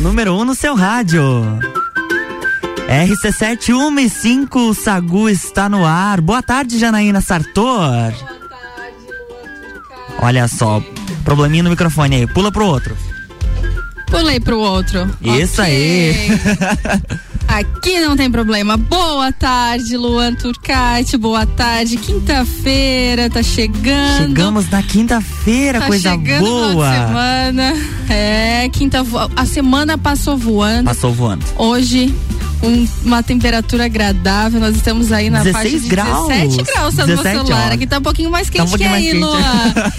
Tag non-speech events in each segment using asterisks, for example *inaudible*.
número 1 um no seu rádio. RC7 1 e 5, o Sagu está no ar. Boa tarde, Janaína Sartor. Boa tarde, Olha só, probleminha no microfone aí. Pula pro outro. Pulei pro outro. Isso okay. aí. *laughs* Aqui não tem problema. Boa tarde, Luan Turcati. Boa tarde. Quinta-feira tá chegando. Chegamos na quinta-feira, tá coisa boa. semana. É, quinta a semana passou voando. Passou voando. Hoje um, uma temperatura agradável. Nós estamos aí na 16 faixa de graus. 17 graus no meu celular. Aqui tá um pouquinho mais quente tá um que aí, Luan.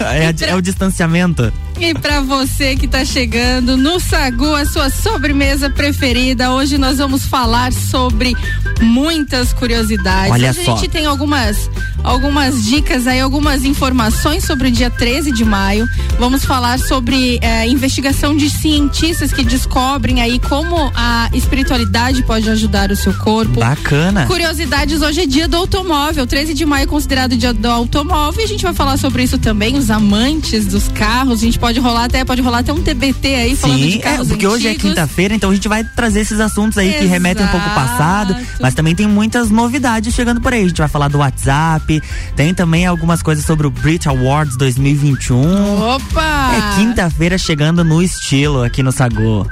*laughs* é, é o distanciamento. E para você que está chegando no Sagu, a sua sobremesa preferida, hoje nós vamos falar sobre muitas curiosidades. Olha a gente tem algumas algumas dicas aí, algumas informações sobre o dia 13 de maio. Vamos falar sobre eh, investigação de cientistas que descobrem aí como a espiritualidade pode ajudar o seu corpo. Bacana. Curiosidades, hoje é dia do automóvel. 13 de maio é considerado dia do automóvel e a gente vai falar sobre isso também, os amantes dos carros. A gente pode rolar até, pode rolar até um TBT aí falando Sim, de carros é, porque antigos. hoje é quinta-feira, então a gente vai trazer esses assuntos aí Exato. que remetem um pouco ao passado, mas também tem muitas novidades chegando por aí. A gente vai falar do WhatsApp, tem também algumas coisas sobre o Brit Awards 2021. Opa! É quinta-feira chegando no estilo aqui no Sagu.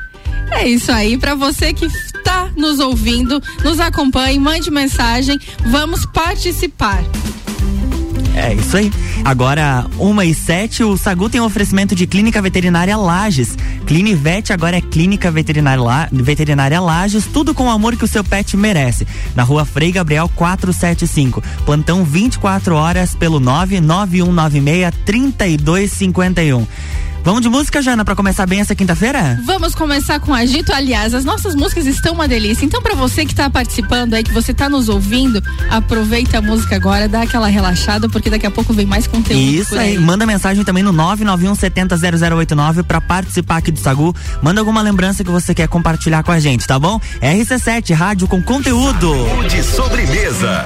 É isso aí, para você que está nos ouvindo, nos acompanhe, mande mensagem, vamos participar. É isso aí. Agora, uma e sete, o Sagu tem um oferecimento de Clínica Veterinária Lages. Clinivete agora é Clínica Veterinária, La, Veterinária Lages, tudo com o amor que o seu pet merece. Na rua Frei Gabriel 475. Plantão 24 horas pelo 99196 3251. Vamos de música, Jana, para começar bem essa quinta-feira? Vamos começar com agito. Aliás, as nossas músicas estão uma delícia. Então, para você que tá participando aí, que você tá nos ouvindo, aproveita a música agora, dá aquela relaxada, porque daqui a pouco vem mais conteúdo. Isso aí. aí. Manda mensagem também no 991 70 0089 para participar aqui do Sagu. Manda alguma lembrança que você quer compartilhar com a gente, tá bom? RC7, rádio com conteúdo. Sagu de sobremesa.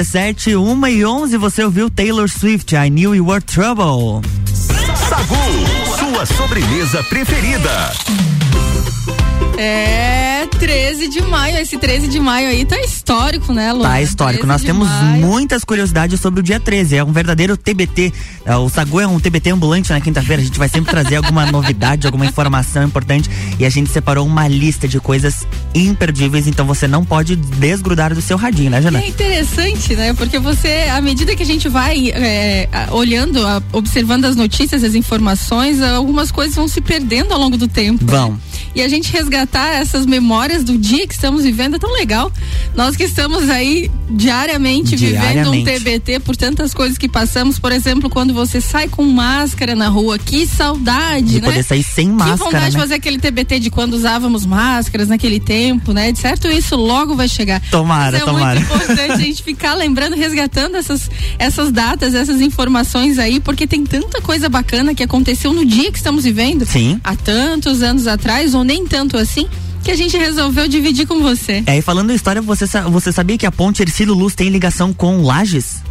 RC7, 1 e 11, você ouviu Taylor Swift, I Knew You Were Trouble. Sagu, sua sobremesa preferida. É 13 de maio. Esse 13 de maio aí tá histórico, né, Lu? Tá histórico. 13 Nós temos maio. muitas curiosidades sobre o dia 13. É um verdadeiro TBT. É, O Sagu é um TBT ambulante na quinta-feira. A gente vai sempre trazer alguma *laughs* novidade, alguma informação importante. E a gente separou uma lista de coisas imperdíveis. Então você não pode desgrudar do seu radinho, né, Jana? É interessante, né? Porque você, à medida que a gente vai é, olhando, observando as notícias, as informações, algumas coisas vão se perdendo ao longo do tempo. Vão. E a gente resgatar essas memórias do dia que estamos vivendo é tão legal. Nós que estamos aí diariamente, vivendo um Diariamente. TBT por tantas coisas que passamos, por exemplo, quando você sai com máscara na rua, que saudade, De né? poder sair sem que máscara, vontade de né? fazer aquele TBT de quando usávamos máscaras naquele tempo, né? De certo, isso logo vai chegar. Tomara, Mas é tomara. muito importante a gente ficar lembrando, resgatando essas, essas datas, essas informações aí, porque tem tanta coisa bacana que aconteceu no dia que estamos vivendo. Sim. Há tantos anos atrás, ou nem tanto assim, que a gente resolveu dividir com você. É, e falando em história, você, você sabia que a ponte Ercílio Luz tem ligação com Lages?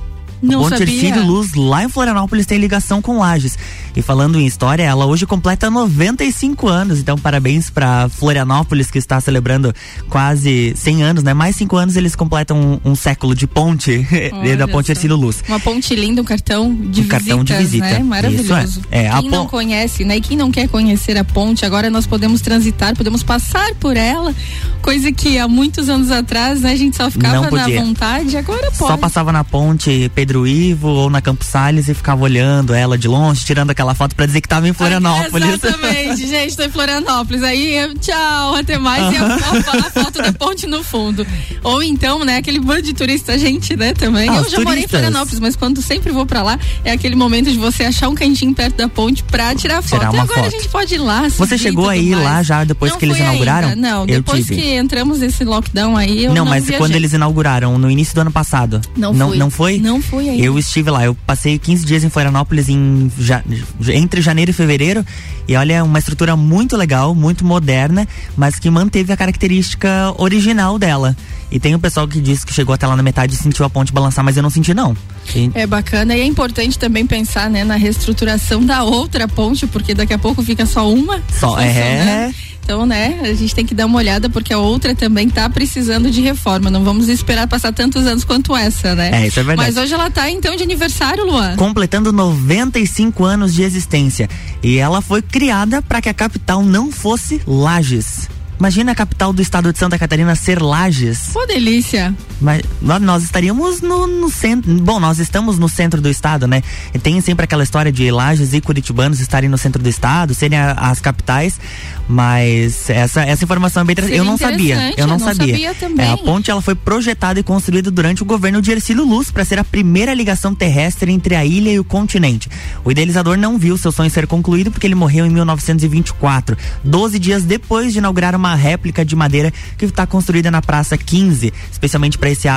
Não Ponte sabia. Ercílio Luz, lá em Florianópolis, tem ligação com Lages. E falando em história, ela hoje completa 95 anos. Então, parabéns pra Florianópolis, que está celebrando quase 100 anos, né? Mais 5 anos eles completam um, um século de ponte, *laughs* da ponte. Ercílio Luz. Uma ponte linda, um cartão de Um visitas, cartão de visita. né? Maravilhoso. Isso é. É, quem não conhece, né? E quem não quer conhecer a ponte, agora nós podemos transitar, podemos passar por ela, coisa que há muitos anos atrás, né? A gente só ficava na vontade, agora pode. Só passava na ponte Pedro Ivo ou na Campos Salles e ficava olhando ela de longe, tirando aquela foto pra dizer que tava em Florianópolis. Exatamente, *laughs* gente, tô em Florianópolis. Aí, tchau, até mais. E a, foto da ponte no fundo. Ou então, né, aquele bando de turista, gente, né, também. Ah, eu já morei em turistas. Florianópolis, mas quando sempre vou pra lá, é aquele momento de você achar um cantinho perto da ponte pra tirar foto. Tirar e uma agora foto. a gente pode ir lá. Você e chegou aí mais. lá já depois Não que eles inauguraram? ainda, Não, Eu depois tive. que entramos nesse lockdown aí, eu não, não, mas viajei. quando eles inauguraram, no início do ano passado. Não não, fui. não foi? Não fui ainda. Eu estive lá, eu passei 15 dias em Florianópolis em ja- entre janeiro e fevereiro. E olha, uma estrutura muito legal, muito moderna, mas que manteve a característica original dela. E tem o pessoal que disse que chegou até lá na metade e sentiu a ponte balançar, mas eu não senti não. E- É bacana e é importante também pensar, né, na reestruturação da outra ponte, porque daqui a pouco fica só uma. Só, é. funcionando. Então, né, a gente tem que dar uma olhada porque a outra também tá precisando de reforma. Não vamos esperar passar tantos anos quanto essa, né? É, isso é verdade. Mas hoje ela tá então de aniversário, Luan. completando 95 anos de existência. E ela foi criada para que a capital não fosse Lages. Imagina a capital do estado de Santa Catarina ser Lages. Pô, delícia. Mas nó- nós estaríamos no, no centro. Bom, nós estamos no centro do estado, né? E tem sempre aquela história de Lages e Curitibanos estarem no centro do estado, serem a- as capitais. Mas essa, essa informação é bem. Seria Eu não sabia. interessante, Eu não, não sabia. sabia também. É, a ponte ela foi projetada e construída durante o governo de Ercílio Luz para ser a primeira ligação terrestre entre a ilha e o continente. O idealizador não viu seu sonho ser concluído porque ele morreu em 1924, 12 dias depois de inaugurar uma réplica de madeira que está construída na Praça 15, especialmente para esse,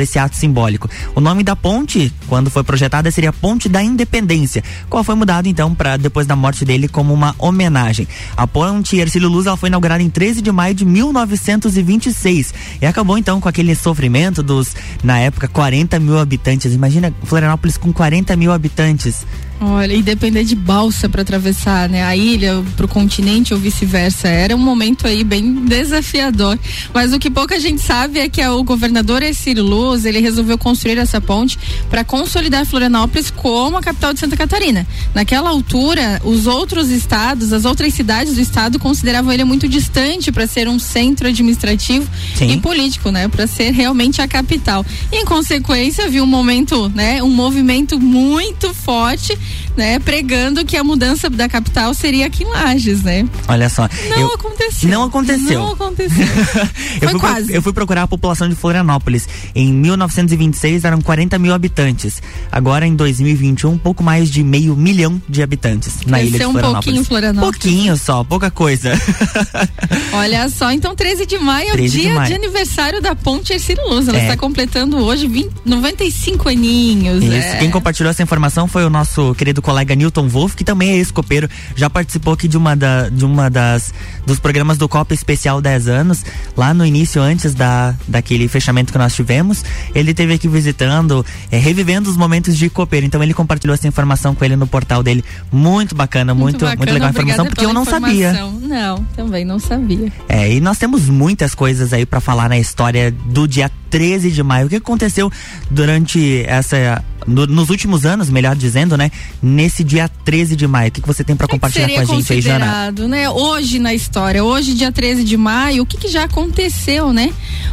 esse ato simbólico. O nome da ponte, quando foi projetada, seria Ponte da Independência, qual foi mudado então para depois da morte dele como uma homenagem. A ponte Ercílio Luz ela foi inaugurada em 13 de maio de 1926 e acabou então com aquele sofrimento dos, na época, 40 mil habitantes. Imagina Florianópolis com 40 mil habitantes. Olha, e depender de balsa para atravessar, né, a ilha pro continente ou vice-versa, era um momento aí bem desafiador. Mas o que pouca gente sabe é que o governador Ercílio Luz, ele resolveu construir essa ponte para consolidar Florianópolis como a capital de Santa Catarina. Naquela altura, os outros estados, as outras cidades do estado consideravam ele muito distante para ser um centro administrativo Sim. e político, né, para ser realmente a capital. E, em consequência, viu um momento, né, um movimento muito forte, né, pregando que a mudança da capital seria aqui em Lages, né? Olha só. Não eu- aconteceu. Não aconteceu. Não aconteceu. *laughs* eu, fui, pro- eu fui procurar a população de Florianópolis. Em 1926 eram 40 mil habitantes. Agora em 2021, um pouco mais de meio milhão de habitantes na ilha de Cresceu um Florianópolis. pouquinho Florianópolis. Pouquinho só, pouca coisa. *laughs* Olha só, então 13 de maio é o 13 de dia de, maio. aniversário da Ponte Ercílio Luz. Ela É. está completando hoje 20, 95 aninhos. Isso. é. Quem compartilhou essa informação foi o nosso querido colega Newton Wolf, que também é ex-copeiro, já participou aqui de uma, da, de uma das dos programas do Copa Especial 10 anos, lá no início, antes da, daquele fechamento que nós tivemos. Ele teve aqui visitando, é, revivendo os momentos de copeiro. Então ele compartilhou essa informação com ele no portal dele. Muito bacana, muito, muito, bacana, muito legal a informação, porque eu não sabia. Não, também não sabia. É, e nós temos muitas coisas aí para falar na história do dia 13 de maio. O que aconteceu durante essa. No, nos últimos anos, melhor dizendo, né? Nesse dia 13 de maio. O que, que você tem para compartilhar com a gente aí, Jana? Né? Hoje na história, hoje, dia 13 de maio, o que, que já aconteceu, né?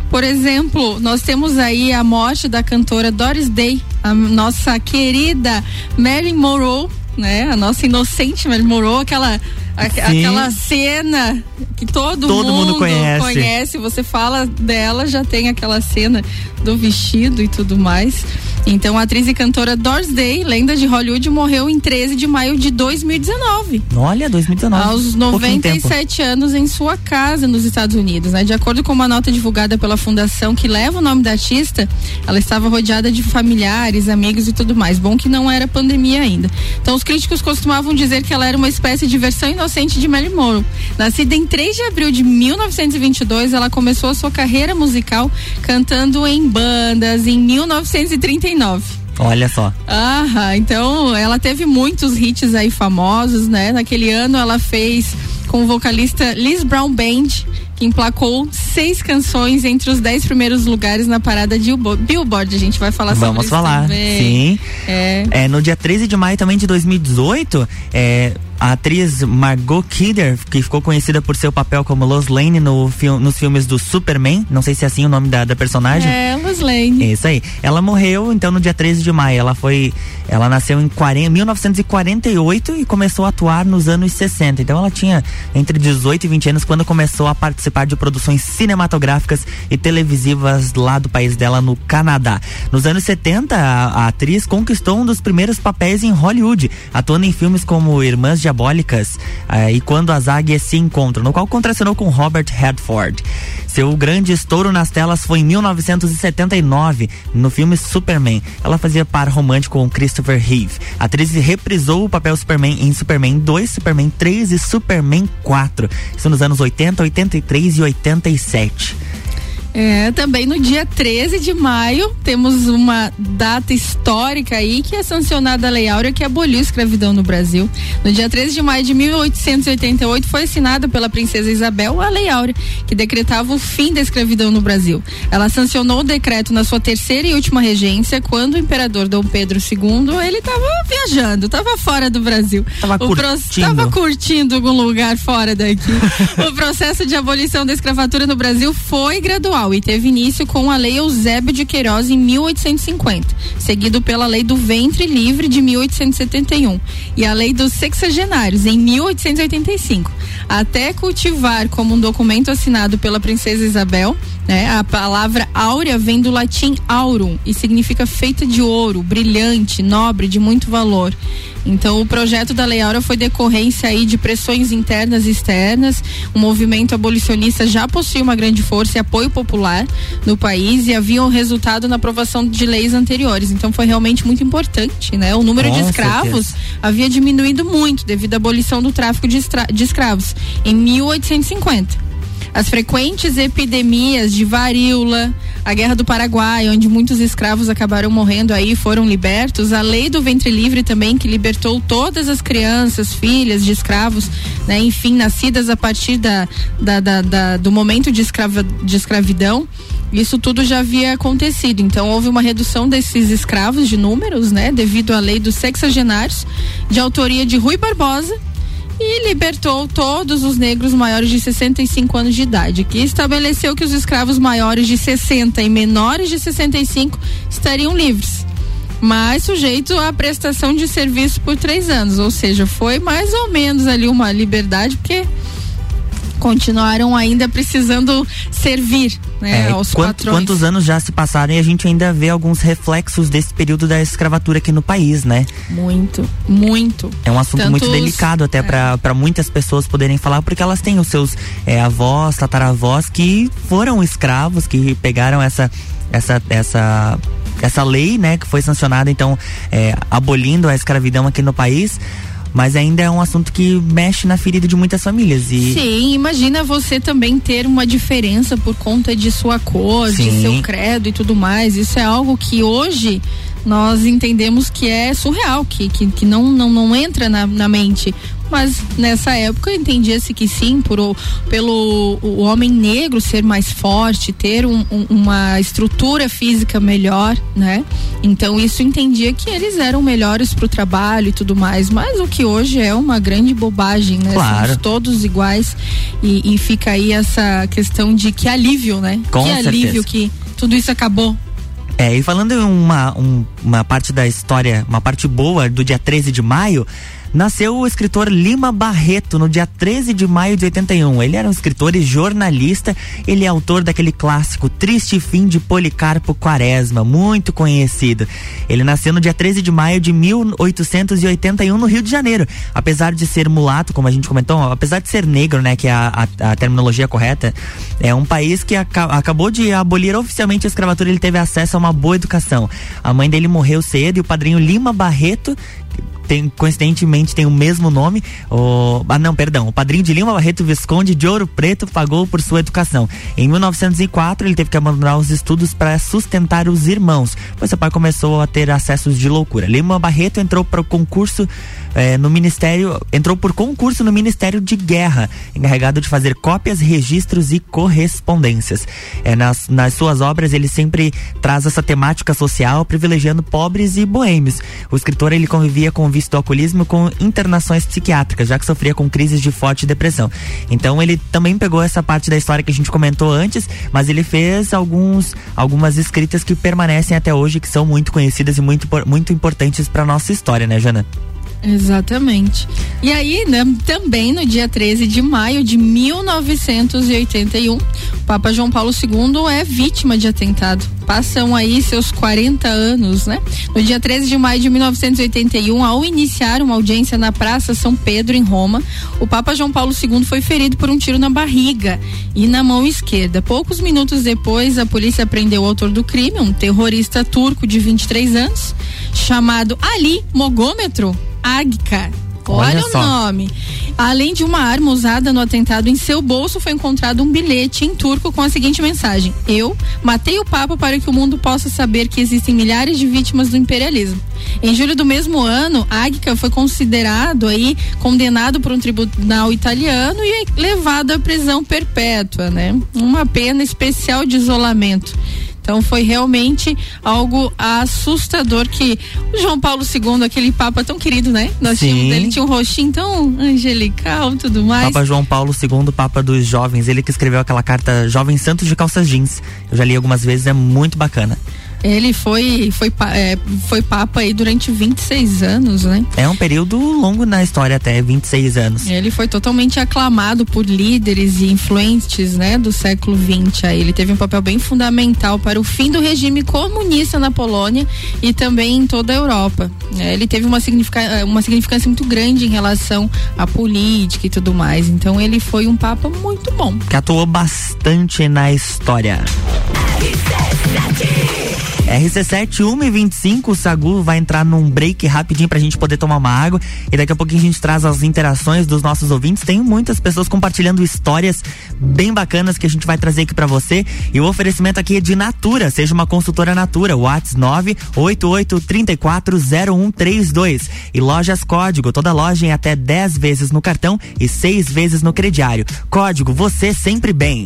Por exemplo, nós temos aí a morte da cantora Doris Day, a nossa querida Marilyn Monroe, né? A nossa inocente Marilyn Monroe, aquela aquela cena que todo, todo mundo, mundo conhece. conhece. Você fala dela, já tem aquela cena do vestido e tudo mais. Então, a atriz e cantora Doris Day, lenda de Hollywood, morreu em 13 de maio de 2019. Olha, 2019. Aos 97 anos em sua casa nos Estados Unidos. Né? De acordo com uma nota divulgada pela fundação que leva o nome da artista, ela estava rodeada de familiares, amigos e tudo mais. Bom que não era pandemia ainda. Então, os críticos costumavam dizer que ela era uma espécie de versão inocente de Marilyn Monroe. Nascida em 3 de abril de 1922, ela começou a sua carreira musical cantando em bandas em 1939. Olha só. Ah, então ela teve muitos hits aí famosos, né? Naquele ano ela fez com o vocalista Liz Brown Band, que emplacou seis canções entre os dez primeiros lugares na parada de Billboard. A gente vai falar Vamos sobre falar, isso também. sim. É. É, no dia 13 de maio também de 2018, é, a atriz Margot Kidder, que ficou conhecida por seu papel como Lois Lane no fil nos filmes do Superman, não sei se é assim o nome da, da personagem. É, Lois Lane. Isso aí. Ela morreu então no dia 13 de maio. Ela foi, ela nasceu em 40, 1948 e começou a atuar nos anos 60. Então ela tinha entre 18 e 20 anos quando começou a participar de produções cinematográficas e televisivas lá do país dela no Canadá. Nos anos 70, a, a atriz conquistou um dos primeiros papéis em Hollywood, atuando em filmes como Irmãs Diabólicas eh, e Quando as Águias se Encontram, no qual contracenou com Robert Redford. Seu grande estouro nas telas foi em 1979, no filme Superman. Ela fazia par romântico com Christopher Reeve. A atriz reprisou o papel Superman em Superman 2, Superman 3 e Superman 4. Isso nos anos 80, 83 e 87. É, também no dia 13 de maio temos uma data histórica aí que é sancionada a Lei Áurea que aboliu a escravidão no Brasil. No dia 13 de maio de 1888 foi assinada pela princesa Isabel a Lei Áurea, que decretava o fim da escravidão no Brasil. Ela sancionou o decreto na sua terceira e última regência quando o imperador Dom Pedro II, ele estava viajando, estava fora do Brasil. Tava o pro- curtindo. tava curtindo algum lugar fora daqui. *laughs* o processo de abolição da escravatura no Brasil foi gradual e teve início com a Lei Eusébio de Queiroz em 1850, seguido pela Lei do Ventre Livre de 1871 e a Lei dos Sexagenários em 1885, até cultivar como um documento assinado pela princesa Isabel. Né? A palavra áurea vem do latim aurum e significa feita de ouro, brilhante, nobre, de muito valor. Então, o projeto da Lei Áurea foi decorrência aí de pressões internas e externas. O movimento abolicionista já possui uma grande força e apoio popular no país e havia um resultado na aprovação de leis anteriores. Então, foi realmente muito importante, né? O número de escravos havia diminuído muito devido à abolição do tráfico de, estra- de escravos em 1850. As frequentes epidemias de varíola, a Guerra do Paraguai, onde muitos escravos acabaram morrendo aí e foram libertos, a lei do ventre livre também, que libertou todas as crianças, filhas de escravos, né, enfim, nascidas a partir da, da- da- da- do momento de, escrava, de escravidão. Isso tudo já havia acontecido. Então houve uma redução desses escravos de números, né, devido à lei dos sexagenários, de autoria de Rui Barbosa, e libertou todos os negros maiores de 65 anos de idade, que estabeleceu que os escravos maiores de 60 e menores de 65 estariam livres, mas sujeito à prestação de serviço por três anos, ou seja, foi mais ou menos ali uma liberdade, porque continuaram ainda precisando servir né, É, aos quantos anos já se passaram e a gente ainda vê alguns reflexos desse período da escravatura aqui no país, né? Muito, muito. É um assunto Tantos- muito delicado até é. para muitas pessoas poderem falar, porque elas têm os seus é, avós, tataravós que foram escravos, que pegaram essa essa essa essa lei, né, que foi sancionada então é, abolindo a escravidão aqui no país mas ainda é um assunto que mexe na ferida de muitas famílias. E... Sim, imagina você também ter uma diferença por conta de sua cor, Sim. de seu credo e tudo mais. Isso é algo que hoje nós entendemos que é surreal, que, que, que não, não, não entra na, na mente. Mas nessa época entendia-se que sim, por, pelo o homem negro ser mais forte, ter um- um- uma estrutura física melhor, né? Então isso entendia que eles eram melhores para o trabalho e tudo mais. Mas o que hoje é uma grande bobagem, né? Claro. Somos todos iguais e, e fica aí essa questão de que alívio, né? Com que certeza. alívio que tudo isso acabou. É, e falando em uma, um- uma parte da história, uma parte boa do dia 13 de maio, nasceu o escritor Lima Barreto no dia 13 de maio de 81. Ele era um escritor e jornalista, ele é autor daquele clássico Triste Fim de Policarpo Quaresma, muito conhecido. Ele nasceu no dia 13 de maio de 1881 no Rio de Janeiro. Apesar de ser mulato, como a gente comentou, apesar de ser negro, né, que é a, a- a terminologia correta, é um país que aca- acabou de abolir oficialmente a escravatura, ele teve acesso a uma boa educação. A mãe dele morreu cedo e o padrinho Lima Barreto tem, coincidentemente tem o mesmo nome. O, ah, não, perdão. O padrinho de Lima Barreto Visconde de Ouro Preto pagou por sua educação. Em 1904, ele teve que abandonar os estudos para sustentar os irmãos, pois seu pai começou a ter acessos de loucura. Lima Barreto entrou para o concurso eh, no Ministério, entrou por concurso no Ministério de Guerra, encarregado de fazer cópias, registros e correspondências. Eh, nas, nas suas obras, ele sempre traz essa temática social, privilegiando pobres e boêmios. O escritor ele convivia com o vício do alcoolismo com internações psiquiátricas, já que sofria com crises de forte depressão. Então ele também pegou essa parte da história que a gente comentou antes, mas ele fez alguns algumas escritas que permanecem até hoje, que são muito conhecidas e muito, muito importantes para nossa história, né, Jana? Exatamente. E aí, né, também no dia 13 de maio de 1981, o Papa João Paulo II é vítima de atentado. Passam aí seus 40 anos, né? No dia 13 de maio de 1981, ao iniciar uma audiência na Praça São Pedro, em Roma, o Papa João Paulo II foi ferido por um tiro na barriga e na mão esquerda. Poucos minutos depois, a polícia prendeu o autor do crime, um terrorista turco de 23 anos, chamado Ali Mogômetro Agca. Olha, Olha o nome. Além de uma arma usada no atentado, em seu bolso foi encontrado um bilhete em turco com a seguinte mensagem: Eu matei o Papa para que o mundo possa saber que existem milhares de vítimas do imperialismo. Em julho do mesmo ano, Agca foi considerado aí condenado por um tribunal italiano e levado à prisão perpétua, né? Uma pena especial de isolamento. Então foi realmente algo assustador que o João Paulo II, aquele papa tão querido, né? Nós Sim. tínhamos, ele tinha um rostinho tão angelical e tudo mais. Papa João Paulo II, Papa dos Jovens, ele que escreveu aquela carta Jovem Santo de Calças Jeans. Eu já li algumas vezes, é muito bacana. Ele foi foi é, foi papa aí durante 26 anos, né? É um período longo na história, até 26 anos. Ele foi totalmente aclamado por líderes e influentes, né, do século XX. Aí ele teve um papel bem fundamental para o fim do regime comunista na Polônia e também em toda a Europa. É, ele teve uma, significa, uma significância muito grande em relação à política e tudo mais. Então ele foi um papa muito bom. que atuou bastante na história. RC7 1 e 25, o Sagu vai entrar num break rapidinho pra gente poder tomar uma água e daqui a pouquinho a gente traz as interações dos nossos ouvintes. Tem muitas pessoas compartilhando histórias bem bacanas que a gente vai trazer aqui pra você. E o oferecimento aqui é de Natura, seja uma consultora Natura, Whats 988340132 e Lojas Código, toda loja em até 10 vezes no cartão e 6 vezes no crediário. Código você sempre bem.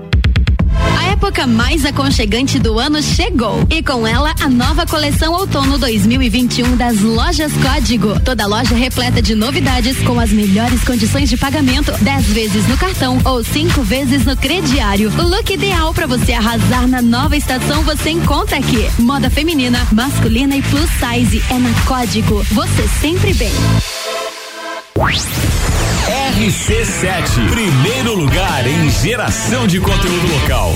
A época mais aconchegante do ano chegou e com ela a nova coleção outono 2021 das lojas Código. Toda loja repleta de novidades com as melhores condições de pagamento, 10 vezes no cartão ou cinco vezes no crediário. O look ideal para você arrasar na nova estação você encontra aqui. Moda feminina, masculina e plus size é na Código. Você sempre bem. RC7, primeiro lugar em geração de conteúdo local.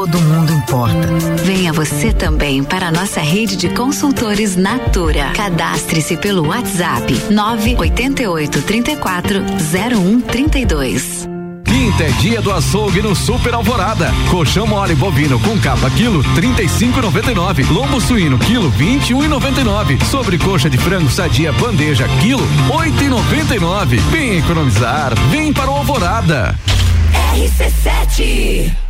Todo mundo importa. Venha você também para a nossa rede de consultores Natura. Cadastre-se pelo WhatsApp 988 34 0132. Quinta é dia do açougue no Super Alvorada. Colchão mole bovino com capa quilo 35,99. Lombo suíno quilo 21,99. Sobrecoxa de frango sadia bandeja quilo 8,99. Vem economizar, vem para o Alvorada. RC7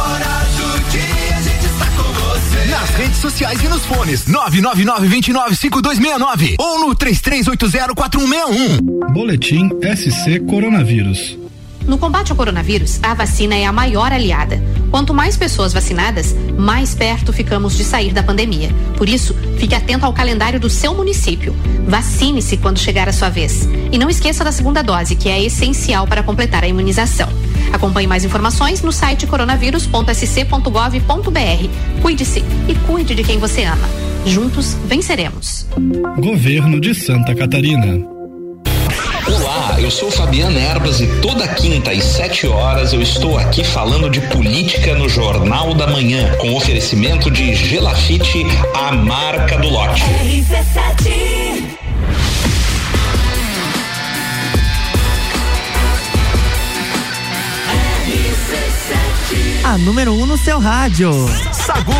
Nas redes sociais e nos fones 999-295269 ou no 33804161. Boletim SC Coronavírus. No combate ao coronavírus, a vacina é a maior aliada. Quanto mais pessoas vacinadas, mais perto ficamos de sair da pandemia. Por isso, fique atento ao calendário do seu município. Vacine-se quando chegar a sua vez. E não esqueça da segunda dose, que é essencial para completar a imunização. Acompanhe mais informações no site coronavírus.sc.gov.br. Cuide-se e cuide de quem você ama. Juntos venceremos. Governo de Santa Catarina. Olá, eu sou Fabiana Erbas e toda quinta às 7 horas eu estou aqui falando de política no Jornal da Manhã, com oferecimento de Gelafite, a marca do lote. RC7 A número 1 um no seu rádio. Sagu.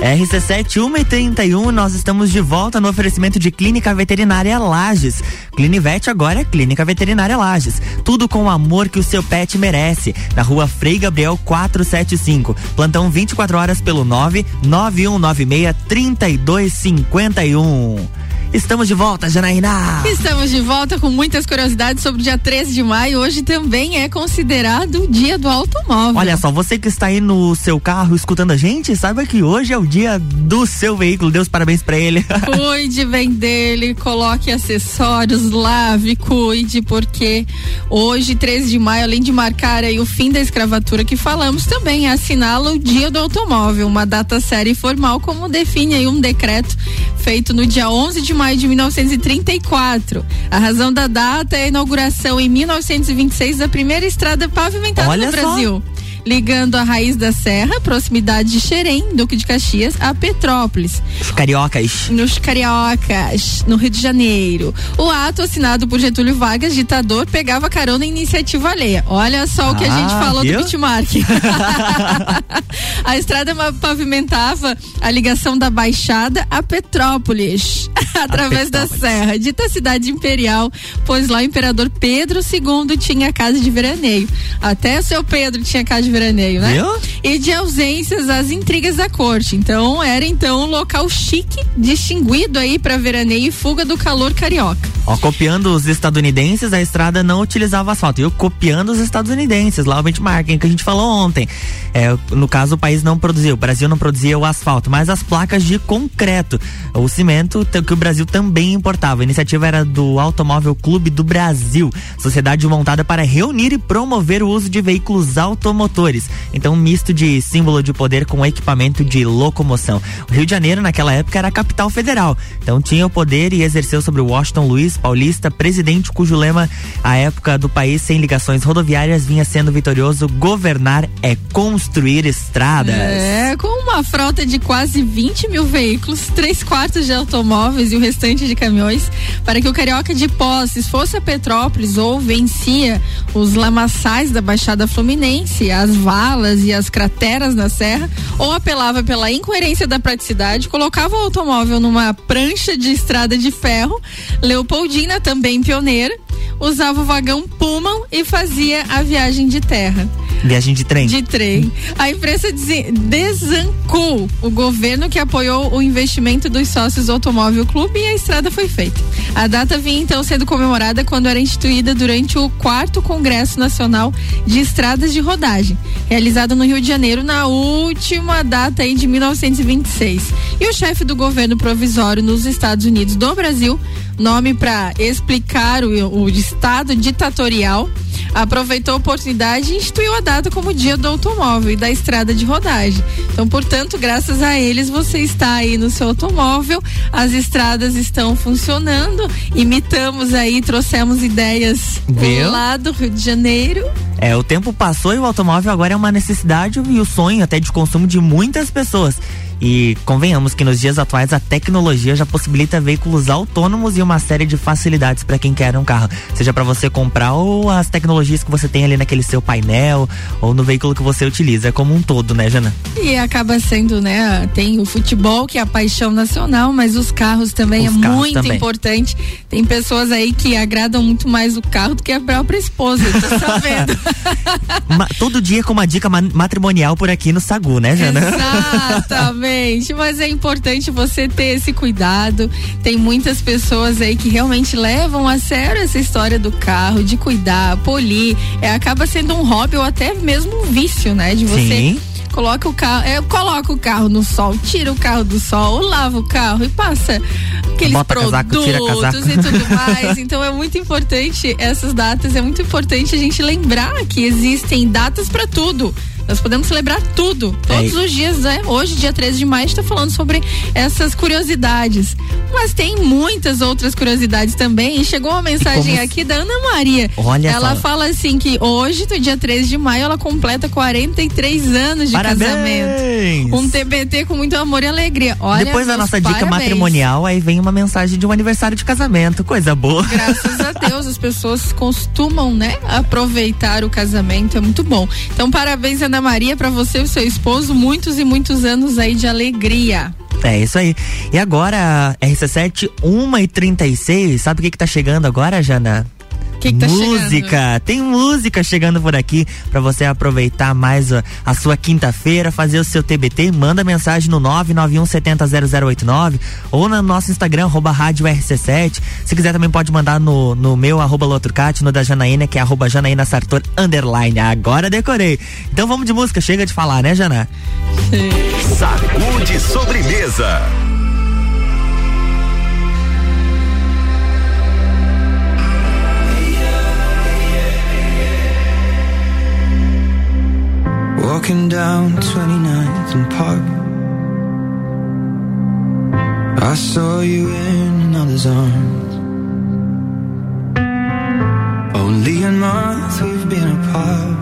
RC7 131, nós estamos de volta no oferecimento de Clínica Veterinária Lages. Clinivete agora é Clínica Veterinária Lages. Tudo com o amor que o seu pet merece. Na rua Frei Gabriel 475. Plantão 24 horas pelo 99196 3251. Estamos de volta, Janaína. Estamos de volta com muitas curiosidades sobre o dia 13 de maio. Hoje também é considerado o dia do automóvel. Olha só, você que está aí no seu carro escutando a gente, saiba que hoje é o dia do seu veículo. Deus parabéns para ele. *laughs* Cuide bem dele, coloque acessórios, lave, cuide, porque hoje, 13 de maio, além de marcar aí o fim da escravatura que falamos, também assinala o dia do automóvel, uma data séria e formal, como define aí um decreto feito no dia 11 de maio de 1934. A razão da data é a inauguração em 1926 da primeira estrada pavimentada Olha no só. Ligando a raiz da serra, proximidade de Xerém, Duque de Caxias, a Petrópolis Os cariocas. nos Cariocas, no Rio de Janeiro. O ato assinado por Getúlio Vargas, ditador, pegava carona em iniciativa alheia. Olha só o que a Ah, gente falou viu? do Bitmark. *laughs* a estrada pavimentava a ligação da Baixada a Petrópolis, *laughs* através da serra, dita cidade imperial, pois lá o imperador Pedro II tinha casa de veraneio. Até o seu Pedro tinha casa de veraneio, né? Viu? e de ausências às intrigas da corte. Então era então um local chique, distinguido aí para veraneio e fuga do calor carioca. Ó, copiando os estadunidenses, a estrada não utilizava asfalto. Eu copiando os estadunidenses, lá o benchmarking que a gente falou ontem. É, no caso, o país não produzia, o Brasil não produzia o asfalto, mas as placas de concreto, o cimento que o Brasil também importava. A iniciativa era do Automóvel Clube do Brasil, sociedade montada para reunir e promover o uso de veículos automotores. Então, um misto de símbolo de poder com equipamento de locomoção. O Rio de Janeiro, naquela época, era a capital federal. Então, tinha o poder e exerceu sobre Washington Luiz Paulista, presidente cujo lema, à época do país sem ligações rodoviárias, vinha sendo vitorioso: governar é construir estradas. É, com uma frota de quase 20 mil veículos, três quartos de automóveis e o restante de caminhões, para que o carioca de posses fosse a Petrópolis ou vencia os lamaçais da Baixada Fluminense, as valas e as crateras na serra, ou apelava pela incoerência da praticidade, colocava o automóvel numa prancha de estrada de ferro, Leopoldina, também pioneira, usava o vagão Pullman e fazia a viagem de terra. Viagem de trem. De trem. A imprensa desancou o governo que apoiou o investimento dos sócios do Automóvel Clube e a estrada foi feita. A data vinha então sendo comemorada quando era instituída durante o quarto Congresso Nacional de Estradas de Rodagem, realizado no Rio de Janeiro na última data aí de 1926. E o chefe do governo provisório nos Estados Unidos do Brasil, nome para explicar o, o estado ditatorial, aproveitou a oportunidade e instituiu a data como dia do automóvel e da estrada de rodagem. Então, portanto, graças a eles, você está aí no seu automóvel, as estradas estão funcionando, imitamos aí, trouxemos ideias Viu? lá do Rio de Janeiro. É, o tempo passou e o automóvel agora é uma necessidade e o sonho até de consumo de muitas pessoas. E convenhamos que nos dias atuais a tecnologia já possibilita veículos autônomos e uma série de facilidades para quem quer um carro, seja para você comprar ou as tecnologias que você tem ali naquele seu painel ou no veículo que você utiliza, é como um todo, né, Jana? E acaba sendo, né? Tem o futebol, que é a paixão nacional, mas os carros também Os é carros muito também. importante. Tem pessoas aí que agradam muito mais o carro do que a própria esposa, tô sabendo. *laughs* Todo dia com uma dica ma- matrimonial por aqui no Sagu, né, Jana? Exatamente, mas é importante você ter esse cuidado. Tem muitas pessoas aí que realmente levam a sério essa história do carro, de cuidar, polir. É, acaba sendo um hobby ou até mesmo um vício, né? De você Sim. coloca o carro, é, coloca o carro no sol, tira o carro do sol, lava o carro e passa aqueles Bota produtos casaco, casaco. e tudo mais. Então é muito importante essas datas, é muito importante a gente lembrar que existem datas para tudo. Nós podemos celebrar tudo, todos É. os dias, né? Hoje, dia 13 de maio, está falando sobre essas curiosidades. Mas tem muitas outras curiosidades também. E chegou uma mensagem como- aqui da Ana Maria. Olha ela só. fala assim que hoje, no dia 13 de maio, ela completa 43 anos de Parabéns! casamento. Um TBT com muito amor e alegria. Olha, Depois da nossa dica parabéns. matrimonial, aí vem uma mensagem de um aniversário de casamento, coisa boa. Graças a Deus, as pessoas costumam, né, aproveitar o casamento, é muito bom. Então, parabéns, Ana Maria, pra você e seu esposo, muitos e muitos anos aí de alegria. É isso aí. E agora, RC7, 1 e 36 sabe o que que tá chegando agora, Jana? Que que tá música. Tem música chegando por aqui para você aproveitar mais a, a sua quinta-feira, fazer o seu TBT. Manda mensagem no 991700089 ou no nosso Instagram, arroba rádio RC7. Se quiser também pode mandar no, no meu, arroba Lotrocate, no da Janaína, que é arroba Janaína Sartor underline. Agora decorei. Então vamos de música, chega de falar, né, Jana? Sacude sobremesa. Walking down 29th and Park. I saw you in another's arms. Only a month we've been apart.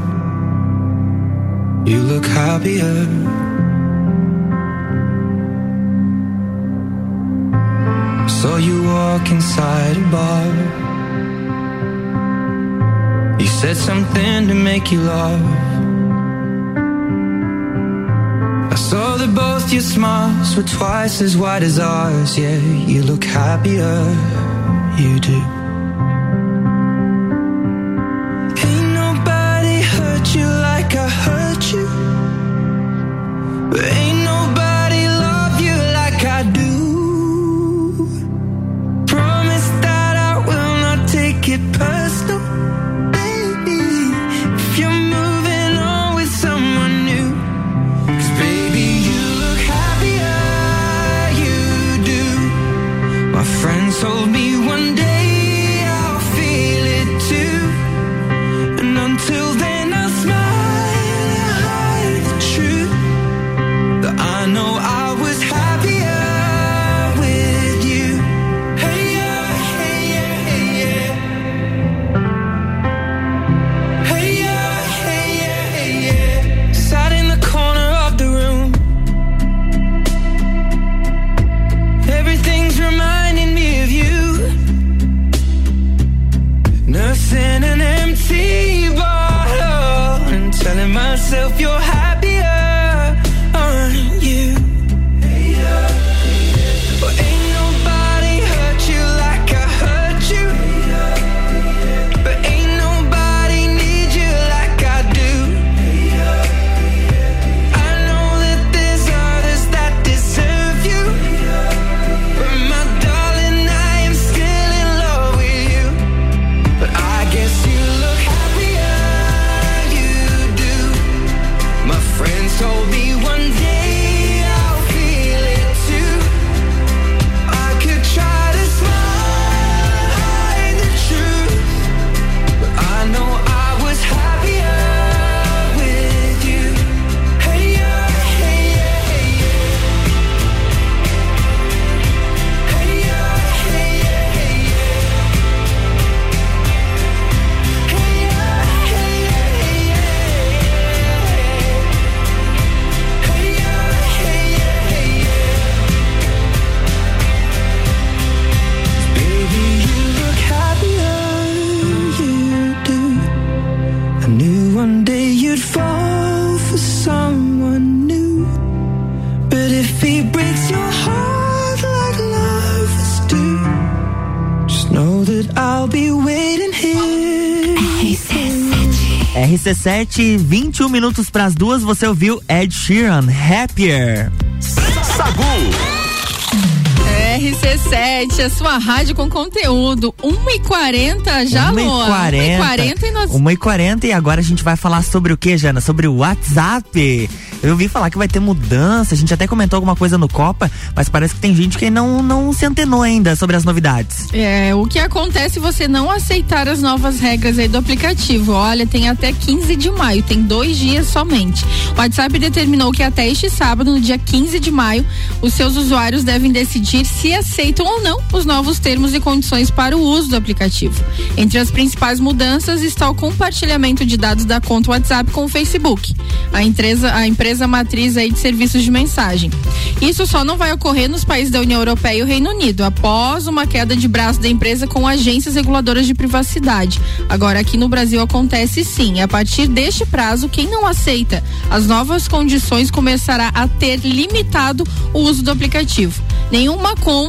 You look happier. Saw you walk inside a bar. You said something to make you laugh. I saw that both your smiles were twice as wide as ours. Yeah, you look happier, you do. I'll be waiting here. RC7, 21 minutos pras duas, você ouviu Ed Sheeran, Happier. Sagu. RC7, a sua rádio com conteúdo. 1h40 já, amor. 1h40. 1h40 e nós. 1h40 e agora a gente vai falar sobre o que, Jana? Sobre o WhatsApp. Eu ouvi falar que vai ter mudança, a gente até comentou alguma coisa no Copa, mas parece que tem gente que não, não se antenou ainda sobre as novidades. É, o que acontece se você não aceitar as novas regras aí do aplicativo? Olha, tem até 15 de maio, tem dois dias somente. O WhatsApp determinou que até este sábado, no dia 15 de maio, os seus usuários devem decidir se aceitam ou não os novos termos e condições para o uso do aplicativo. Entre as principais mudanças está o compartilhamento de dados da conta WhatsApp com o Facebook, a empresa, a empresa matriz aí de serviços de mensagem. Isso só não vai ocorrer nos países da União Europeia e o Reino Unido, após uma queda de braço da empresa com agências reguladoras de privacidade. Agora, aqui no Brasil acontece sim. A partir deste prazo, quem não aceita as novas condições começará a ter limitado o uso do aplicativo. Nenhuma conta,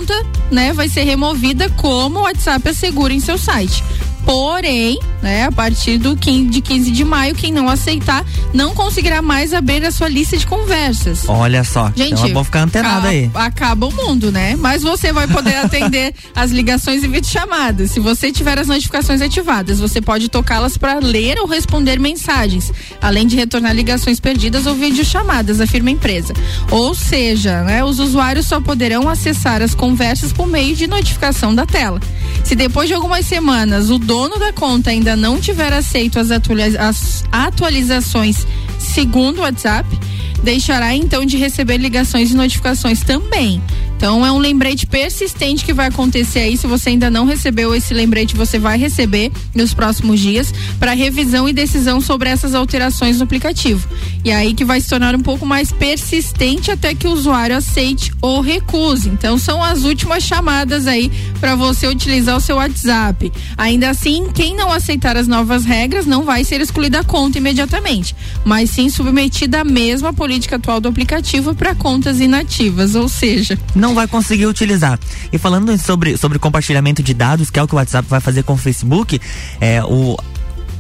né, vai ser removida como o WhatsApp assegura em seu site. Porém, né, a partir do 15, de 15 de maio, quem não aceitar não conseguirá mais abrir a sua lista de conversas. Olha só. Gente, então é bom ficar antenado a- aí. Acaba o mundo, né? Mas você vai poder *laughs* atender as ligações e videochamadas. Se você tiver as notificações ativadas, você pode tocá-las para ler ou responder mensagens, além de retornar ligações perdidas ou videochamadas, afirma a empresa. Ou seja, né, os usuários só poderão acessar as conversas por meio de notificação da tela. Se depois de algumas semanas o dono da conta ainda não tiver aceito as, atualiza- as atualizações segundo o WhatsApp, deixará então de receber ligações e notificações também. Então é um lembrete persistente que vai acontecer aí. Se você ainda não recebeu esse lembrete, você vai receber nos próximos dias para revisão e decisão sobre essas alterações no aplicativo. E aí que vai se tornar um pouco mais persistente até que o usuário aceite ou recuse. Então são as últimas chamadas aí para você utilizar o seu WhatsApp. Ainda assim, quem não aceitar as novas regras não vai ser excluída da conta imediatamente, mas sim submetida à mesma política atual do aplicativo para contas inativas, ou seja, não vai conseguir utilizar. E falando sobre, sobre compartilhamento de dados, que é o que o WhatsApp vai fazer com o Facebook, é o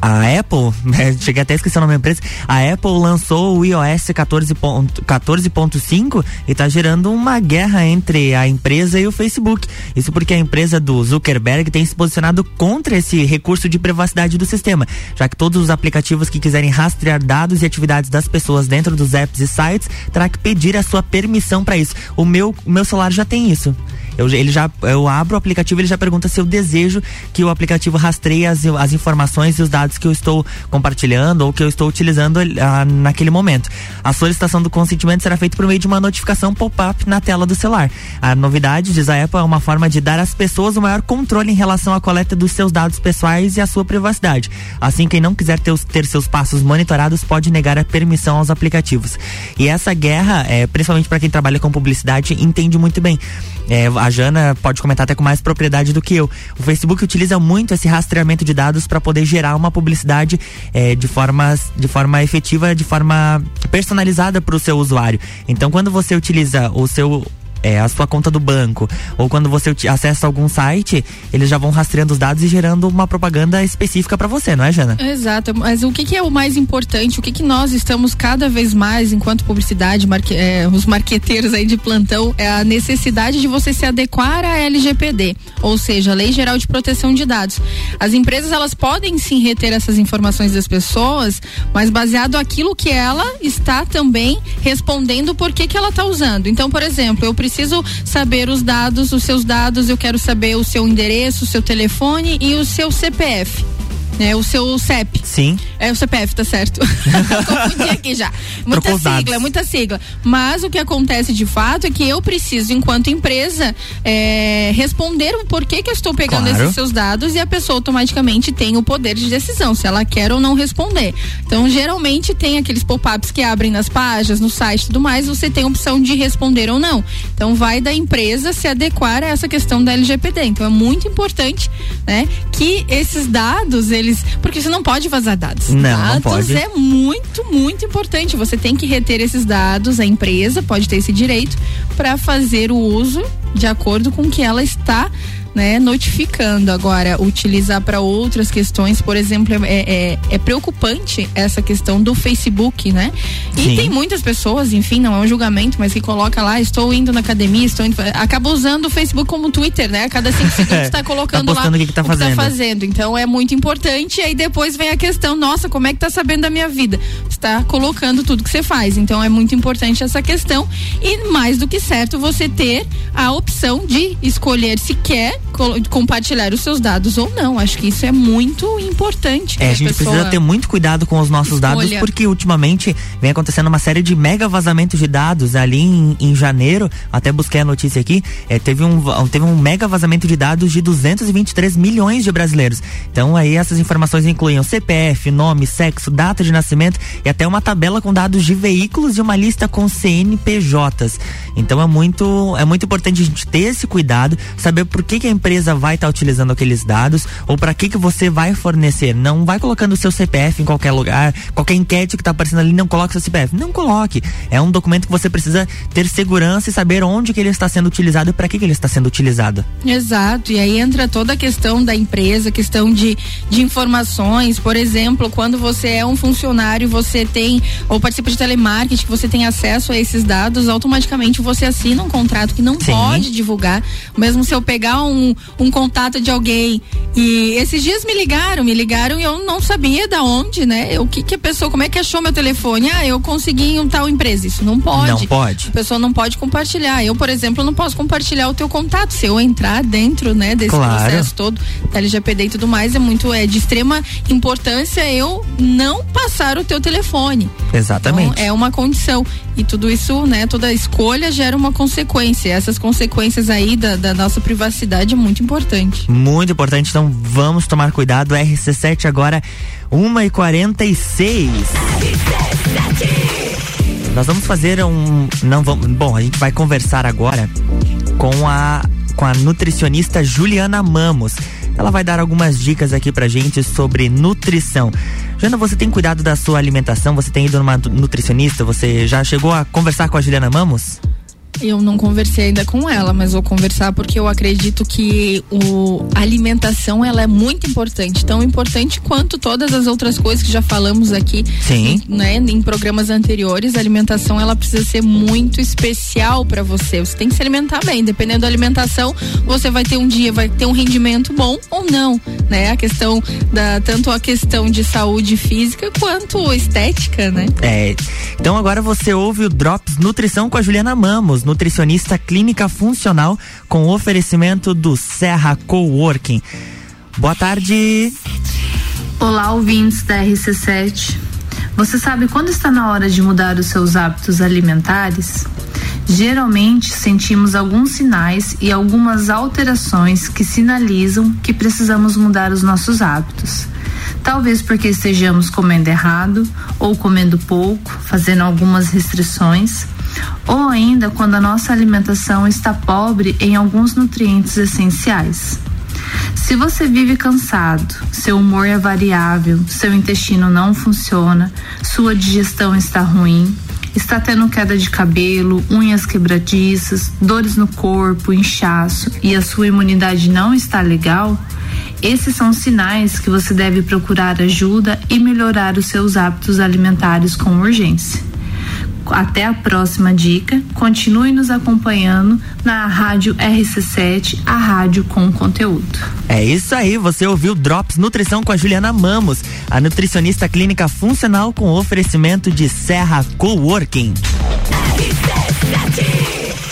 a Apple, *laughs* né, cheguei até a esquecer o nome da empresa, a Apple lançou o iOS 14.5 14.5 e está gerando uma guerra entre a empresa e o Facebook. Isso porque a empresa do Zuckerberg tem se posicionado contra esse recurso de privacidade do sistema, já que todos os aplicativos que quiserem rastrear dados e atividades das pessoas dentro dos apps e sites terá que pedir a sua permissão para isso. O meu, o meu celular já tem isso. Eu, ele já, eu abro o aplicativo ele já pergunta se eu desejo que o aplicativo rastreie as, as informações e os dados que eu estou compartilhando ou que eu estou utilizando ah, naquele momento. A solicitação do consentimento será feita por meio de uma notificação pop-up na tela do celular. A novidade, diz a Apple, é uma forma de dar às pessoas o maior controle em relação à coleta dos seus dados pessoais e à sua privacidade. Assim, quem não quiser ter, ter seus passos monitorados pode negar a permissão aos aplicativos. E essa guerra, é, principalmente para quem trabalha com publicidade, entende muito bem. É, a Jana pode comentar até com mais propriedade do que eu. O Facebook utiliza muito esse rastreamento de dados para poder gerar uma publicidade é, de, forma, de forma efetiva, de forma personalizada para o seu usuário. Então, quando você utiliza o seu é, a sua conta do banco, ou quando você acessa algum site, eles já vão rastreando os dados e gerando uma propaganda específica para você, não é, Jana? Exato, mas o que, que é o mais importante? O que, que nós estamos cada vez mais, enquanto publicidade, marque, é, os marqueteiros aí de plantão, é a necessidade de você se adequar à LGPD, ou seja, a Lei Geral de Proteção de Dados. As empresas elas podem sim reter essas informações das pessoas, mas baseado aquilo que ela está também respondendo por que, que ela está usando. Então, por exemplo, eu preciso saber os dados, os seus dados, eu quero saber o seu endereço, o seu telefone e o seu CPF. Né, o seu CEP. Sim. É o CPF, tá certo. *laughs* Confundi aqui já. Muita Trocou os dados. sigla, muita sigla. Mas o que acontece de fato é que eu preciso, enquanto empresa, é, responder o porquê que eu estou pegando Claro. esses seus dados e a pessoa automaticamente tem o poder de decisão, se ela quer ou não responder. Então, geralmente tem aqueles pop-ups que abrem nas páginas, no site e tudo mais, você tem a opção de responder ou não. Então, vai da empresa se adequar a essa questão da LGPD. Então, é muito importante, né, que esses dados, eles. Porque você não pode vazar dados. Não, não dados pode. é muito, muito importante. Você tem que reter esses dados, a empresa pode ter esse direito para fazer o uso de acordo com o que ela está né, notificando. Agora, utilizar para outras questões, por exemplo, é, é, é preocupante essa questão do Facebook, né? E Sim. tem muitas pessoas, enfim, não é um julgamento, mas que coloca lá, estou indo na academia, estou indo. Acaba usando o Facebook como Twitter, né? A cada cinco *laughs* segundos está colocando Tá lá o que que tá fazendo. fazendo. Então é muito importante. E aí depois vem a questão, nossa, como é que tá sabendo da minha vida? Está colocando tudo que você faz. Então é muito importante essa questão. E mais do que certo, você ter a opção de escolher se quer compartilhar os seus dados ou não. Acho que isso é muito importante. É, a gente pessoa- precisa ter muito cuidado com os nossos dados, escolha. porque ultimamente vem acontecendo uma série de mega vazamentos de dados. Ali em, em janeiro, até busquei a notícia aqui, é, teve, um, teve um mega vazamento de dados de 223 milhões de brasileiros. Então aí essas informações incluíam CPF, nome, sexo, data de nascimento e até uma tabela com dados de veículos e uma lista com CNPJs. Então é muito, é muito importante a gente ter esse cuidado, saber por que, que a empresa vai estar utilizando aqueles dados ou para que que você vai fornecer. Não vai colocando o seu CPF em qualquer lugar, qualquer enquete que tá aparecendo ali, não coloque seu CPF. Não coloque. É um documento que você precisa ter segurança e saber onde que ele está sendo utilizado e para que que ele está sendo utilizado. Exato, e aí entra toda a questão da empresa, questão de, de informações, por exemplo, quando você é um funcionário, você tem, ou participa de telemarketing, você tem acesso a esses dados, automaticamente você assina um contrato que não Sim. pode divulgar. Mesmo se eu pegar um, um contato de alguém e esses dias me ligaram, me ligaram e eu não sabia da onde, né? O que que a pessoa, como é que achou meu telefone? Ah, eu consegui em um tal empresa. Isso não pode. Não pode. A pessoa não pode compartilhar. Eu, por exemplo, não posso compartilhar o teu contato. Se eu entrar dentro, né, desse Claro. processo todo da LGPD e tudo mais, é muito, é de extrema importância eu não passar o teu telefone. Exatamente. Então, é uma condição. E tudo isso, né, toda escolha gera uma consequência. Essas consequências aí da, da nossa privacidade muito importante. Muito importante, então vamos tomar cuidado. RC7 agora, 1h46. Nós vamos fazer um. Não vamos. Bom, a gente vai conversar agora com a, com a nutricionista Juliana Mamos. Ela vai dar algumas dicas aqui pra gente sobre nutrição. Jana, você tem cuidado da sua alimentação? Você tem ido numa nutricionista? Você já chegou a conversar com a Juliana Mamos? Eu não conversei ainda com ela, mas vou conversar porque eu acredito que o, a alimentação ela é muito importante, tão importante quanto todas as outras coisas que já falamos aqui, Sim. né, em programas anteriores. A alimentação ela precisa ser muito especial para você. Você tem que se alimentar bem. Dependendo da alimentação, você vai ter um dia, vai ter um rendimento bom ou não, né? A questão da tanto a questão de saúde física quanto estética, né? É. Então agora você ouve o Drops Nutrição com a Juliana Mamos, nutricionista clínica funcional com oferecimento do Serra Coworking. Boa tarde. Olá, ouvintes da RC7. Você sabe quando está na hora de mudar os seus hábitos alimentares? Geralmente sentimos alguns sinais e algumas alterações que sinalizam que precisamos mudar os nossos hábitos. Talvez porque estejamos comendo errado ou comendo pouco, fazendo algumas restrições, ou ainda quando a nossa alimentação está pobre em alguns nutrientes essenciais. Se você vive cansado, seu humor é variável, seu intestino não funciona, sua digestão está ruim, está tendo queda de cabelo, unhas quebradiças, dores no corpo, inchaço e a sua imunidade não está legal, esses são sinais que você deve procurar ajuda e melhorar os seus hábitos alimentares com urgência. Até a próxima dica. Continue nos acompanhando na Rádio RC7, a rádio com conteúdo. É isso aí, você ouviu Drops Nutrição com a Juliana Mamos, a nutricionista clínica funcional com oferecimento de Serra Coworking.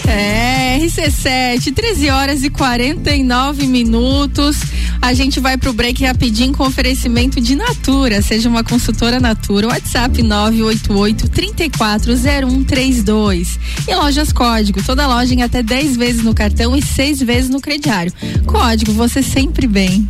É, RC7, 13 horas e 49 minutos. A gente vai pro break rapidinho com oferecimento de Natura. Seja uma consultora Natura. WhatsApp 988 340132. E lojas Código. Toda loja em até 10 vezes no cartão e 6 vezes no crediário. Código, você sempre bem.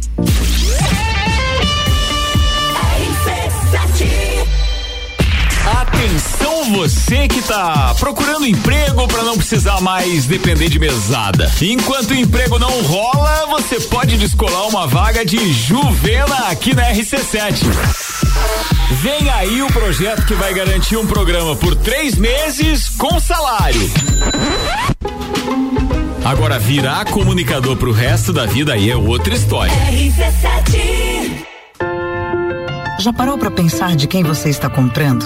Você que tá procurando emprego para não precisar mais depender de mesada. Enquanto o emprego não rola, você pode descolar uma vaga de Juvena aqui na RC7. Vem aí o projeto que vai garantir um programa por três meses com salário. Agora virar comunicador pro resto da vida aí é outra história. Já parou para pensar de quem você está comprando?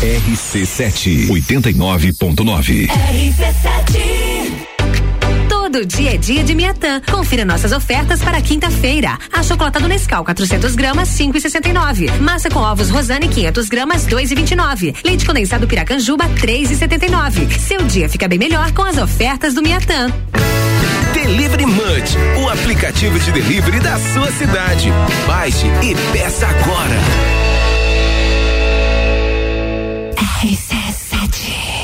RC7 89.9. Todo dia é dia de Miatã. Confira nossas ofertas para quinta-feira. Achocolatado Nescau 400 gramas 5,69. Massa com ovos Rosane 500 gramas 2,29. Leite condensado Piracanjuba 3,79. Seu dia fica bem melhor com as ofertas do Miatã. Delivery Munch, o aplicativo de delivery da sua cidade. Baixe e peça agora. RC7.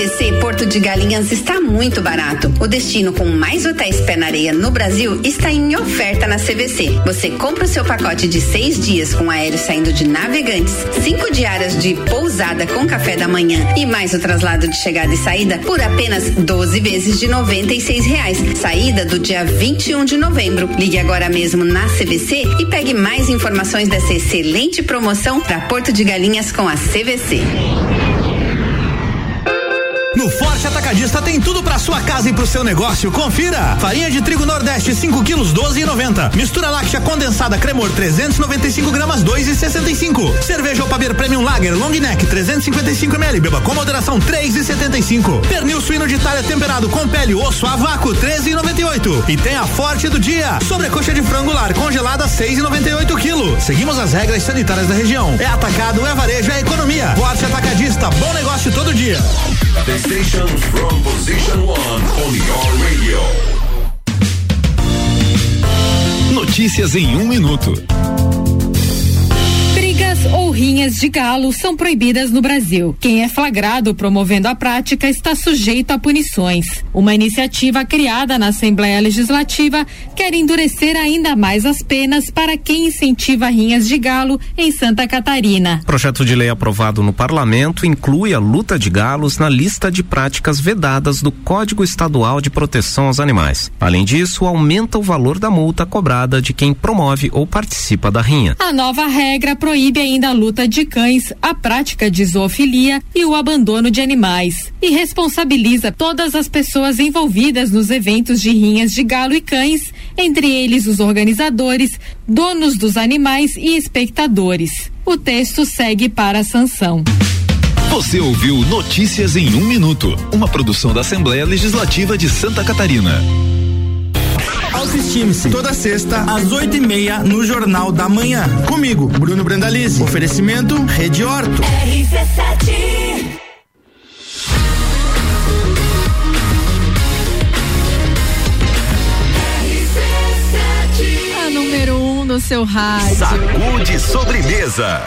CVC Porto de Galinhas está muito barato. O destino com mais hotéis pé na areia no Brasil está em oferta na CVC. Você compra o seu pacote de seis dias com aéreo saindo de Navegantes, cinco diárias de pousada com café da manhã e mais o traslado de chegada e saída por apenas 12 vezes de noventa e seis reais. Saída do dia 21 de novembro. Ligue agora mesmo na CVC e pegue mais informações dessa excelente promoção para Porto de Galinhas com a CVC. No Forte Atacadista tem tudo pra sua casa e pro seu negócio. Confira! Farinha de trigo Nordeste 5 quilos 12,90. Mistura láctea condensada Cremor 395 gramas 2,65. Cerveja Opaber Premium Lager Long Neck 355 ml. Beba com moderação 3,75. Pernil suíno de Itália temperado com pele osso a vácuo 13,98. E tem a Forte do dia. Sobrecoxa de frango lar congelada 6,98 quilo. Seguimos as regras sanitárias da região. É atacado, é varejo, é economia. Forte Atacadista. Bom negócio todo dia. Station from position one on your radio. Notícias em um minuto. Brigas ou rinhas de galo são proibidas no Brasil. Quem é flagrado promovendo a prática está sujeito a punições. Uma iniciativa criada na Assembleia Legislativa quer endurecer ainda mais as penas para quem incentiva rinhas de galo em Santa Catarina. Projeto de lei aprovado no parlamento inclui a luta de galos na lista de práticas vedadas do Código Estadual de Proteção aos Animais. Além disso, aumenta o valor da multa cobrada de quem promove ou participa da rinha. A nova regra proíbe ainda a luta de cães, a prática de zoofilia e o abandono de animais. E responsabiliza todas as pessoas envolvidas nos eventos de rinhas de galo e cães, entre eles os organizadores, donos dos animais e espectadores. O texto segue para a sanção. Você ouviu Notícias em um minuto, uma produção da Assembleia Legislativa de Santa Catarina. Autoestime-se. Toda sexta, às oito e meia, no Jornal da Manhã. Comigo, Bruno Brandalize. Oferecimento Rede Horto. A número um no seu rádio. Sacude sobremesa.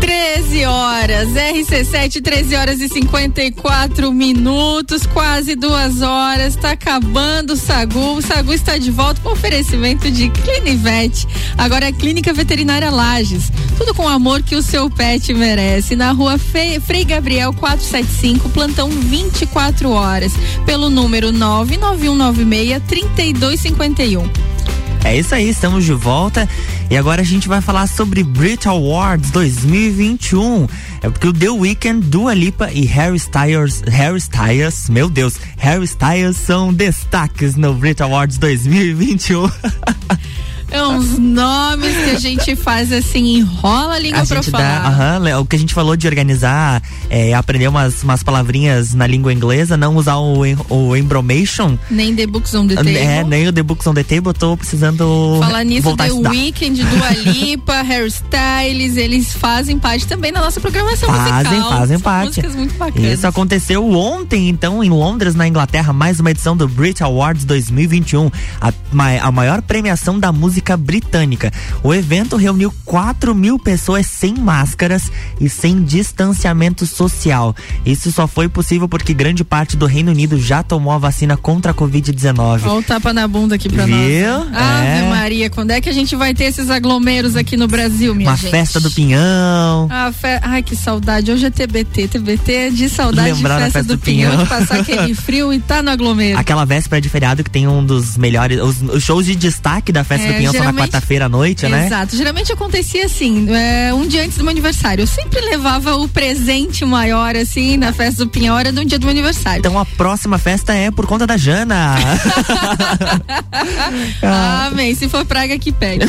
13 horas, RC7, 13 horas e 54 minutos, quase duas horas, tá acabando o Sagu. O Sagu está de volta com oferecimento de Clinivet. Agora é Clínica Veterinária Lages. Tudo com o amor que o seu pet merece. Na rua Fe- Frei Gabriel 475, plantão 24 horas. Pelo número 99196 3251. É isso aí, estamos de volta e agora a gente vai falar sobre Brit Awards 2021. É porque o The Weeknd, Dua Lipa e Harry Styles, Harry Styles, meu Deus, Harry Styles são destaques no Brit Awards 2021. *laughs* É uns nomes que a gente faz assim, enrola a língua a pra falar. dá, aham, o que a gente falou de organizar, é, aprender umas, umas palavrinhas na língua inglesa, não usar o, o embromation. Nem The Books on the Table. É, nem o The Books on the Table, tô precisando Falar nisso, voltar The. Weeknd, Dua Lipa, *laughs* Harry Styles, eles fazem parte também da nossa programação Fazem, musical. fazem São parte. muito bacanas. Isso aconteceu ontem, então, em Londres, na Inglaterra, mais uma edição do Brit Awards 2021, a, a maior premiação da música britânica. O evento reuniu 4 mil pessoas sem máscaras e sem distanciamento social. Isso só foi possível porque grande parte do Reino Unido já tomou a vacina contra a Covid-19. Olha o tapa na bunda aqui pra Viu? nós. Ave É. Maria, quando é que a gente vai ter esses aglomeros aqui no Brasil, minha Uma gente? festa do Pinhão. Ah, fe... Ai, que saudade. Hoje é TBT. TBT é de saudade Lembrar de festa, festa do, do Pinhão, Pinhão. de passar aquele *laughs* frio e tá no aglomero. Aquela véspera de feriado que tem um dos melhores. Os, os shows de destaque da festa É, do Pinhão são na quarta-feira à noite, né? Exato. Geralmente acontecia assim, é, um dia antes do meu aniversário. Eu sempre levava o presente maior, assim, na festa do Pinhão, era no dia do meu aniversário. Então a próxima festa é por conta da Jana. *laughs* Ah, Amém. Se for praga, que pega.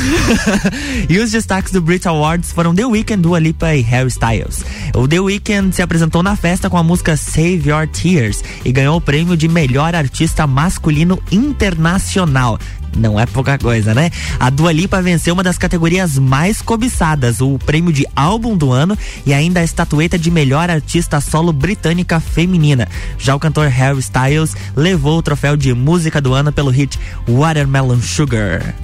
*laughs* e os destaques do Brit Awards foram The Weeknd, Dua Lipa e Harry Styles. O The Weeknd se apresentou na festa com a música Save Your Tears e ganhou o prêmio de melhor artista masculino internacional. Não é pouca coisa, né? A Dua Lipa venceu uma das categorias mais cobiçadas, o prêmio de álbum do ano e ainda a estatueta de melhor artista solo britânica feminina. Já o cantor Harry Styles levou o troféu de música do ano pelo hit Watermelon Sugar.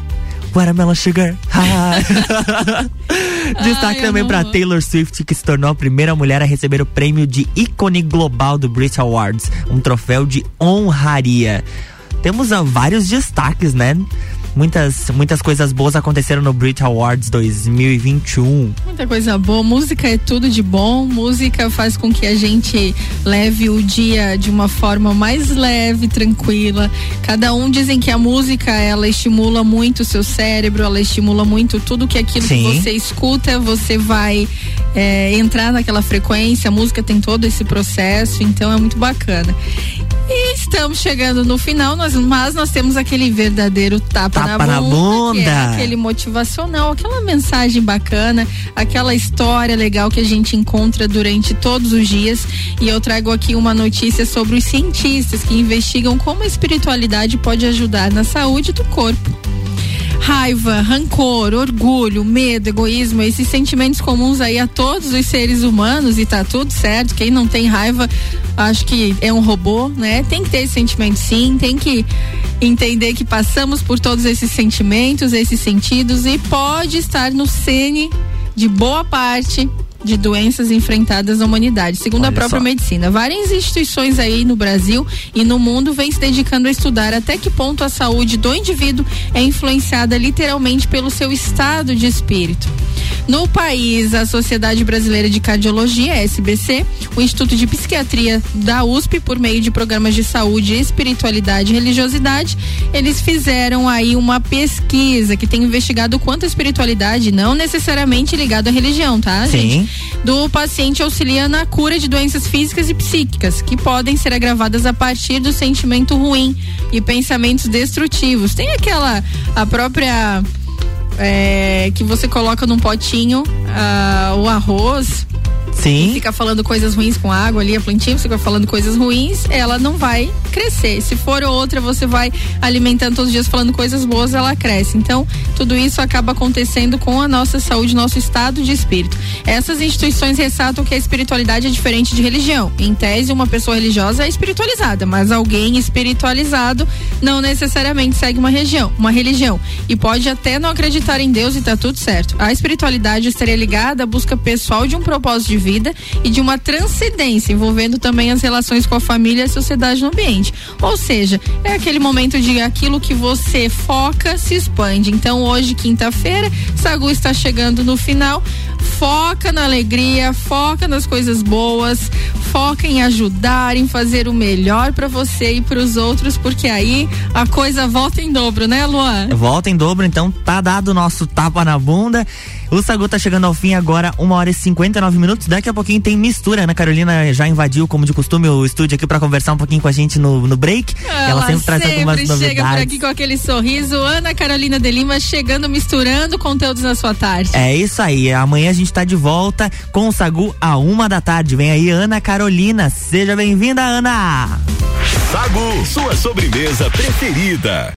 Watermelon Sugar. *laughs* Destaque Ai, também para. Taylor Swift, que se tornou a primeira mulher a receber o prêmio de ícone global do Brit Awards, um troféu de honraria. Temos ah, vários destaques, né? Muitas, muitas coisas boas aconteceram no Brit Awards 2021. Muita coisa boa. Música é tudo de bom. Música faz com que a gente leve o dia de uma forma mais leve, tranquila. Cada um dizem que a música ela estimula muito o seu cérebro, ela estimula muito tudo que aquilo Sim. que você escuta, você vai é, entrar naquela frequência. A música tem todo esse processo, então é muito bacana. E estamos chegando no final, nós- mas nós temos aquele verdadeiro tapa, Tapa na que é bunda. aquele motivacional, aquela mensagem bacana, aquela história legal que a gente encontra durante todos os dias. E eu trago aqui uma notícia sobre os cientistas que investigam como a espiritualidade pode ajudar na saúde do corpo. Raiva, rancor, orgulho, medo, egoísmo, esses sentimentos comuns aí a todos os seres humanos e tá tudo certo. Quem não tem raiva, acho que é um robô, né? Tem que ter esse sentimento sim, tem que entender que passamos por todos esses sentimentos, esses sentidos e pode estar no cene de boa parte de doenças enfrentadas na humanidade, segundo a Olha própria só. medicina. Várias instituições aí no Brasil e no mundo vêm se dedicando a estudar até que ponto a saúde do indivíduo é influenciada literalmente pelo seu estado de espírito. No país, a Sociedade Brasileira de Cardiologia, SBC, o Instituto de Psiquiatria da USP, por meio de programas de saúde, espiritualidade e religiosidade, eles fizeram aí uma pesquisa que tem investigado o quanto a espiritualidade, não necessariamente ligada à religião, tá, Sim. gente? Do paciente auxilia na cura de doenças físicas e psíquicas, que podem ser agravadas a partir do sentimento ruim e pensamentos destrutivos. Tem aquela, a própria é, que você coloca num potinho ah, o arroz. Sim. E fica falando coisas ruins com água ali, a plantinha, fica falando coisas ruins, ela não vai crescer. Se for outra, você vai alimentando todos os dias falando coisas boas, ela cresce. Então, tudo isso acaba acontecendo com a nossa saúde, nosso estado de espírito. Essas instituições ressaltam que a espiritualidade é diferente de religião. Em tese, uma pessoa religiosa é espiritualizada, mas alguém espiritualizado não necessariamente segue uma região, uma religião. E pode até não acreditar em Deus e tá tudo certo. A espiritualidade estaria ligada à busca pessoal de um propósito de vida e de uma transcendência, envolvendo também as relações com a família e a sociedade no ambiente. Ou seja, é aquele momento de aquilo que você foca se expande. Então, hoje, quinta-feira, Sagu está chegando no final. Foca na alegria, foca nas coisas boas, foca em ajudar, em fazer o melhor para você e para os outros, porque aí a coisa volta em dobro, né, Luan? Volta em dobro, então tá dado o nosso tapa na bunda. O Sagu tá chegando ao fim agora, uma hora e 59 minutos. Daqui a pouquinho tem mistura. Ana Carolina já invadiu, como de costume, o estúdio aqui pra conversar um pouquinho com a gente no, no break. Ela, sempre traz algumas chega por novidades. aqui com aquele sorriso. Ana Carolina de Lima chegando, misturando conteúdos na sua tarde. É isso aí. Amanhã a gente tá de volta com o Sagu a uma da tarde. Vem aí, Ana Carolina. Seja bem-vinda, Ana! Sagu, sua sobremesa preferida.